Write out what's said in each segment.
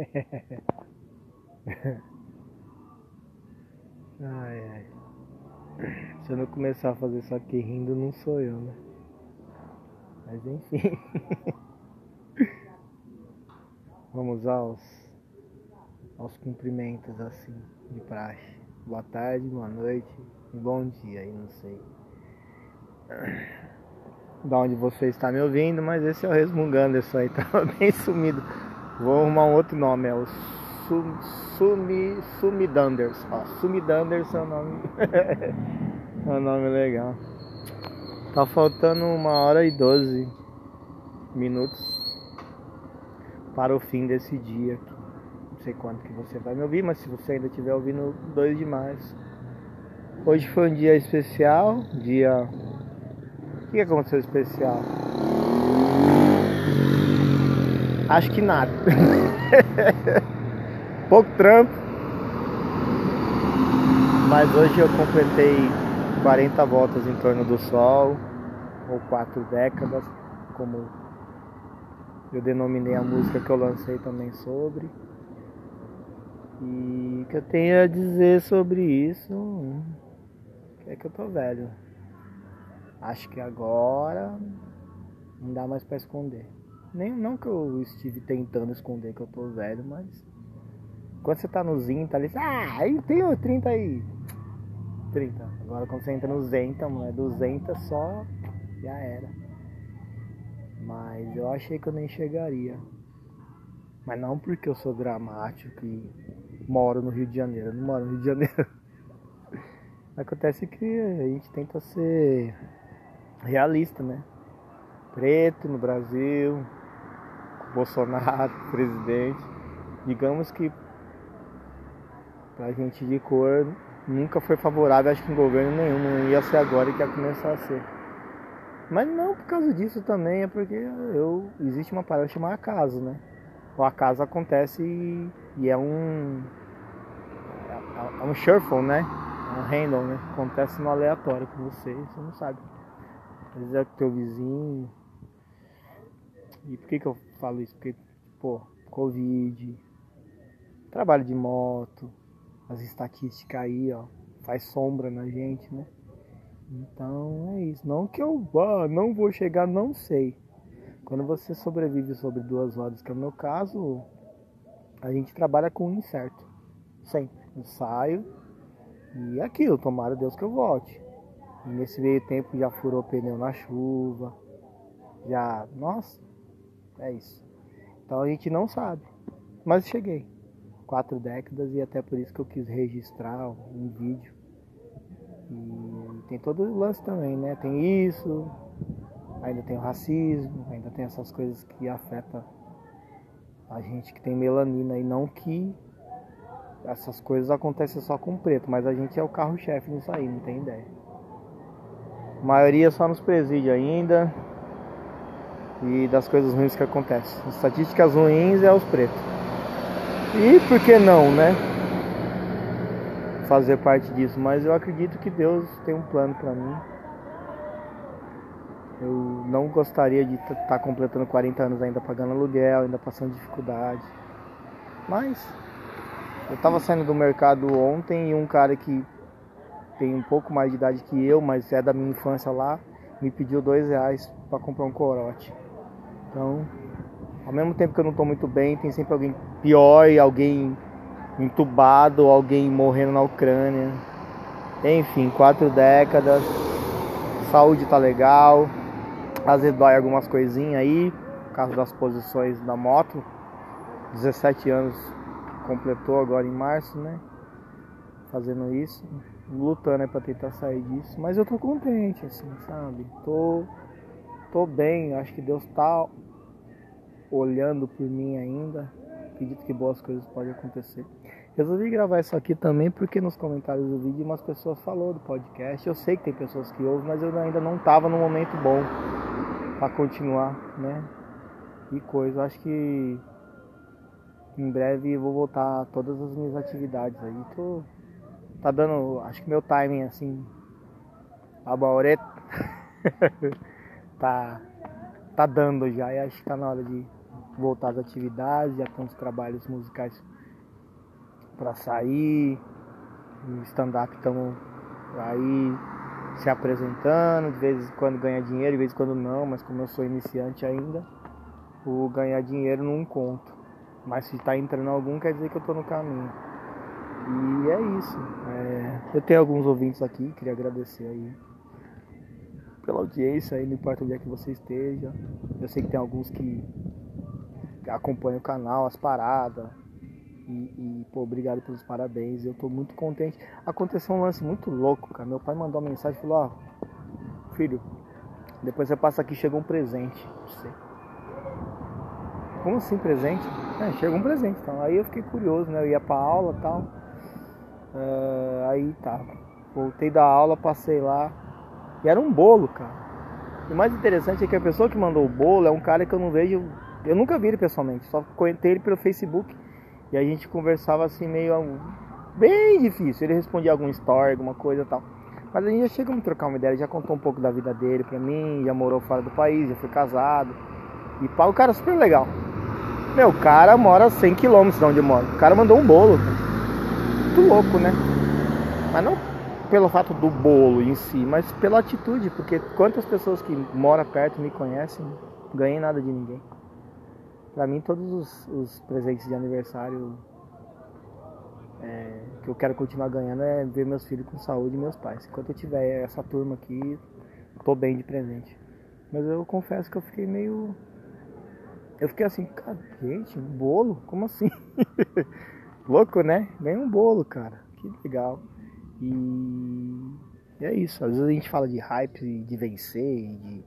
ai ai. Se eu não começar a fazer isso aqui rindo, não sou eu, né? Mas enfim. Vamos aos, aos cumprimentos assim, de praxe. Boa tarde, boa noite e bom dia aí, não sei. Da onde você está me ouvindo, mas esse é o Resmungando, isso aí tava bem sumido. Vou arrumar um outro nome, é o Sum, Sumi, Sumidanders. Ó, Sumidanders é o nome. é um nome legal. Tá faltando uma hora e doze minutos para o fim desse dia. Não sei quanto que você vai me ouvir, mas se você ainda estiver ouvindo, dois demais. Hoje foi um dia especial, dia. O que aconteceu especial? Acho que nada. Pouco trampo. Mas hoje eu completei 40 voltas em torno do Sol, ou quatro décadas, como eu denominei a música que eu lancei também sobre. E que eu tenho a dizer sobre isso é que eu tô velho. Acho que agora não dá mais para esconder. Nem não que eu estive tentando esconder que eu tô velho, mas quando você tá no Zinho, tá ali, ah, aí tem o 30 aí. 30. Agora quando você entra no Zenta, mano, é 200 só, já era. Mas eu achei que eu nem chegaria. Mas não porque eu sou dramático e moro no Rio de Janeiro. Eu não moro no Rio de Janeiro. Acontece que a gente tenta ser realista, né? Preto no Brasil, Bolsonaro, presidente. Digamos que pra gente de cor nunca foi favorável, acho que em governo nenhum, não ia ser agora que ia começar a ser. Mas não por causa disso também, é porque eu existe uma parada chamada acaso, né? O acaso acontece e, e é um. É, é um shuffle, né? É um handle, né? Acontece no aleatório com você, você não sabe. Às vezes é com teu vizinho. E por que, que eu falo isso? Porque, pô, Covid, trabalho de moto, as estatísticas aí, ó, faz sombra na gente, né? Então é isso. Não que eu ah, não vou chegar, não sei. Quando você sobrevive sobre duas rodas, que é o meu caso, a gente trabalha com o incerto. Sempre. Eu saio e é aquilo, tomara Deus que eu volte. E nesse meio tempo já furou pneu na chuva. Já. Nossa, é isso. Então a gente não sabe. Mas cheguei. Quatro décadas e até por isso que eu quis registrar um vídeo e tem todo o lance também, né? Tem isso, ainda tem o racismo, ainda tem essas coisas que afetam a gente que tem melanina e não que essas coisas acontecem só com preto, mas a gente é o carro-chefe nisso aí, não tem ideia. A maioria só nos presídios ainda e das coisas ruins que acontecem. As estatísticas ruins é os pretos. E por que não, né? fazer parte disso, mas eu acredito que Deus tem um plano para mim. Eu não gostaria de estar tá completando 40 anos ainda pagando aluguel, ainda passando dificuldade. Mas eu estava saindo do mercado ontem e um cara que tem um pouco mais de idade que eu, mas é da minha infância lá, me pediu dois reais para comprar um corote. Então, ao mesmo tempo que eu não estou muito bem, tem sempre alguém pior alguém entubado, alguém morrendo na Ucrânia. Enfim, quatro décadas. Saúde tá legal. Às vezes dói algumas coisinhas aí, por causa das posições da moto. 17 anos completou agora em março, né? Fazendo isso, lutando para tentar sair disso. Mas eu tô contente, assim, sabe? Tô, tô bem, acho que Deus tá olhando por mim ainda. Acredito que boas coisas podem acontecer. Resolvi gravar isso aqui também porque nos comentários do vídeo umas pessoas falou do podcast. Eu sei que tem pessoas que ouvem, mas eu ainda não estava no momento bom para continuar, né? E coisa. Acho que em breve vou voltar a todas as minhas atividades aí. Tô tá dando, acho que meu timing assim a baureta tá tá dando já e acho que tá na hora de voltar às atividades, já tem uns trabalhos musicais para sair, stand-up estamos aí se apresentando, de vez em quando ganha dinheiro, de vez em quando não, mas como eu sou iniciante ainda, o ganhar dinheiro não conto. Mas se está entrando algum, quer dizer que eu estou no caminho. E é isso. É... eu tenho alguns ouvintes aqui, queria agradecer aí pela audiência aí, não importa onde é que você esteja. Eu sei que tem alguns que acompanham o canal, as paradas. E, e, pô, obrigado pelos parabéns. Eu tô muito contente. Aconteceu um lance muito louco, cara. Meu pai mandou uma mensagem e falou, ó, oh, filho, depois você passa aqui, chegou um presente pra você. Como assim presente? É, chegou um presente. Então, aí eu fiquei curioso, né? Eu ia pra aula e tal. Uh, aí tá. Voltei da aula, passei lá. E era um bolo, cara. O mais interessante é que a pessoa que mandou o bolo é um cara que eu não vejo. Eu nunca vi ele pessoalmente, só conheci ele pelo Facebook. E a gente conversava assim meio. Bem difícil. Ele respondia algum story, alguma coisa tal. Mas a gente já chegou a trocar uma ideia, ele já contou um pouco da vida dele pra mim, já morou fora do país, já foi casado. E pá, o cara é super legal. Meu, o cara mora a 100 km de onde eu moro. O cara mandou um bolo. Muito louco, né? Mas não pelo fato do bolo em si, mas pela atitude, porque quantas pessoas que moram perto me conhecem, ganhei nada de ninguém. Pra mim, todos os, os presentes de aniversário é, que eu quero continuar ganhando é ver meus filhos com saúde e meus pais. Enquanto eu tiver essa turma aqui, tô bem de presente. Mas eu confesso que eu fiquei meio. Eu fiquei assim, cara, gente, um bolo? Como assim? Louco, né? Ganhei um bolo, cara. Que legal. E, e é isso. Às vezes a gente fala de hype, de vencer, de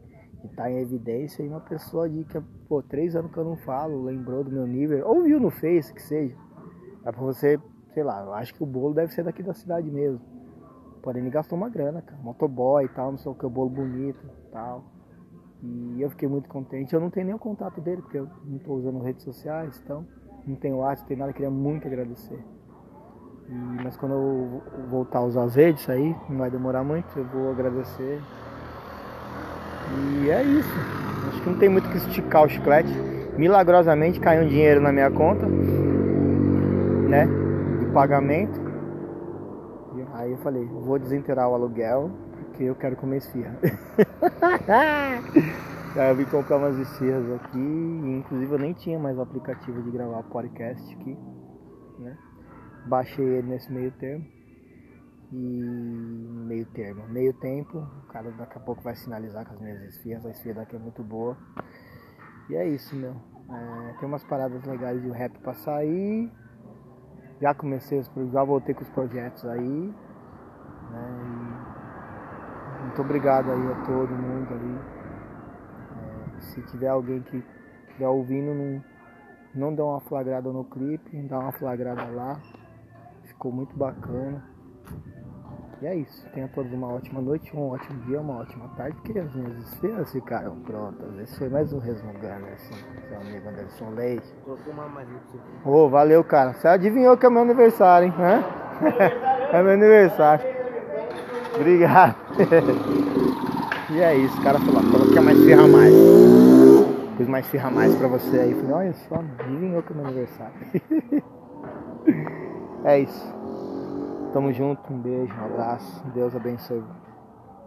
estar tá em evidência. E uma pessoa de que, pô, três anos que eu não falo, lembrou do meu nível, ou viu no Face, que seja. É pra você, sei lá, eu acho que o bolo deve ser daqui da cidade mesmo. Porém, ele gastou uma grana, cara. Motoboy e tal, não sei o que, o bolo bonito e tal. E eu fiquei muito contente. Eu não tenho nem o contato dele, porque eu não estou usando redes sociais, então não tenho WhatsApp, não tenho nada. Eu queria muito agradecer. E, mas quando eu voltar a usar as redes aí, não vai demorar muito, eu vou agradecer. E é isso. Acho que não tem muito que esticar o chiclete. Milagrosamente caiu um dinheiro na minha conta, né? De pagamento. E aí eu falei, vou desinteirar o aluguel, porque eu quero comer esfirra. aí eu vim comprar umas esfirras aqui, e inclusive eu nem tinha mais o aplicativo de gravar podcast aqui, né? Baixei ele nesse meio termo. E meio termo, meio tempo, o cara daqui a pouco vai sinalizar com as minhas esfias, a esfia daqui é muito boa. E é isso, meu. É, tem umas paradas legais de rap pra sair. Já comecei, os, já voltei com os projetos aí. Né, muito obrigado aí a todo mundo aí. É, se tiver alguém que estiver ouvindo, não, não dá uma flagrada no clipe, dá uma flagrada lá ficou muito bacana. E é isso. Tenha todos uma ótima noite, um ótimo dia, uma ótima tarde, porque as minhas esferas ficaram prontas. Esse foi mais um resmungando, assim, seu amigo Anderson Leite. Ô, oh, valeu, cara. Você adivinhou que é meu aniversário, hein? Hã? é meu aniversário. Obrigado. e é isso, cara falou, falou que é mais firra mais. Fiz mais firra mais pra você aí. Falei, olha só, adivinhou que é meu aniversário. É isso. Tamo junto, um beijo, um abraço. Deus abençoe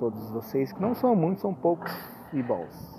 todos vocês, que não são muitos, são poucos e bons.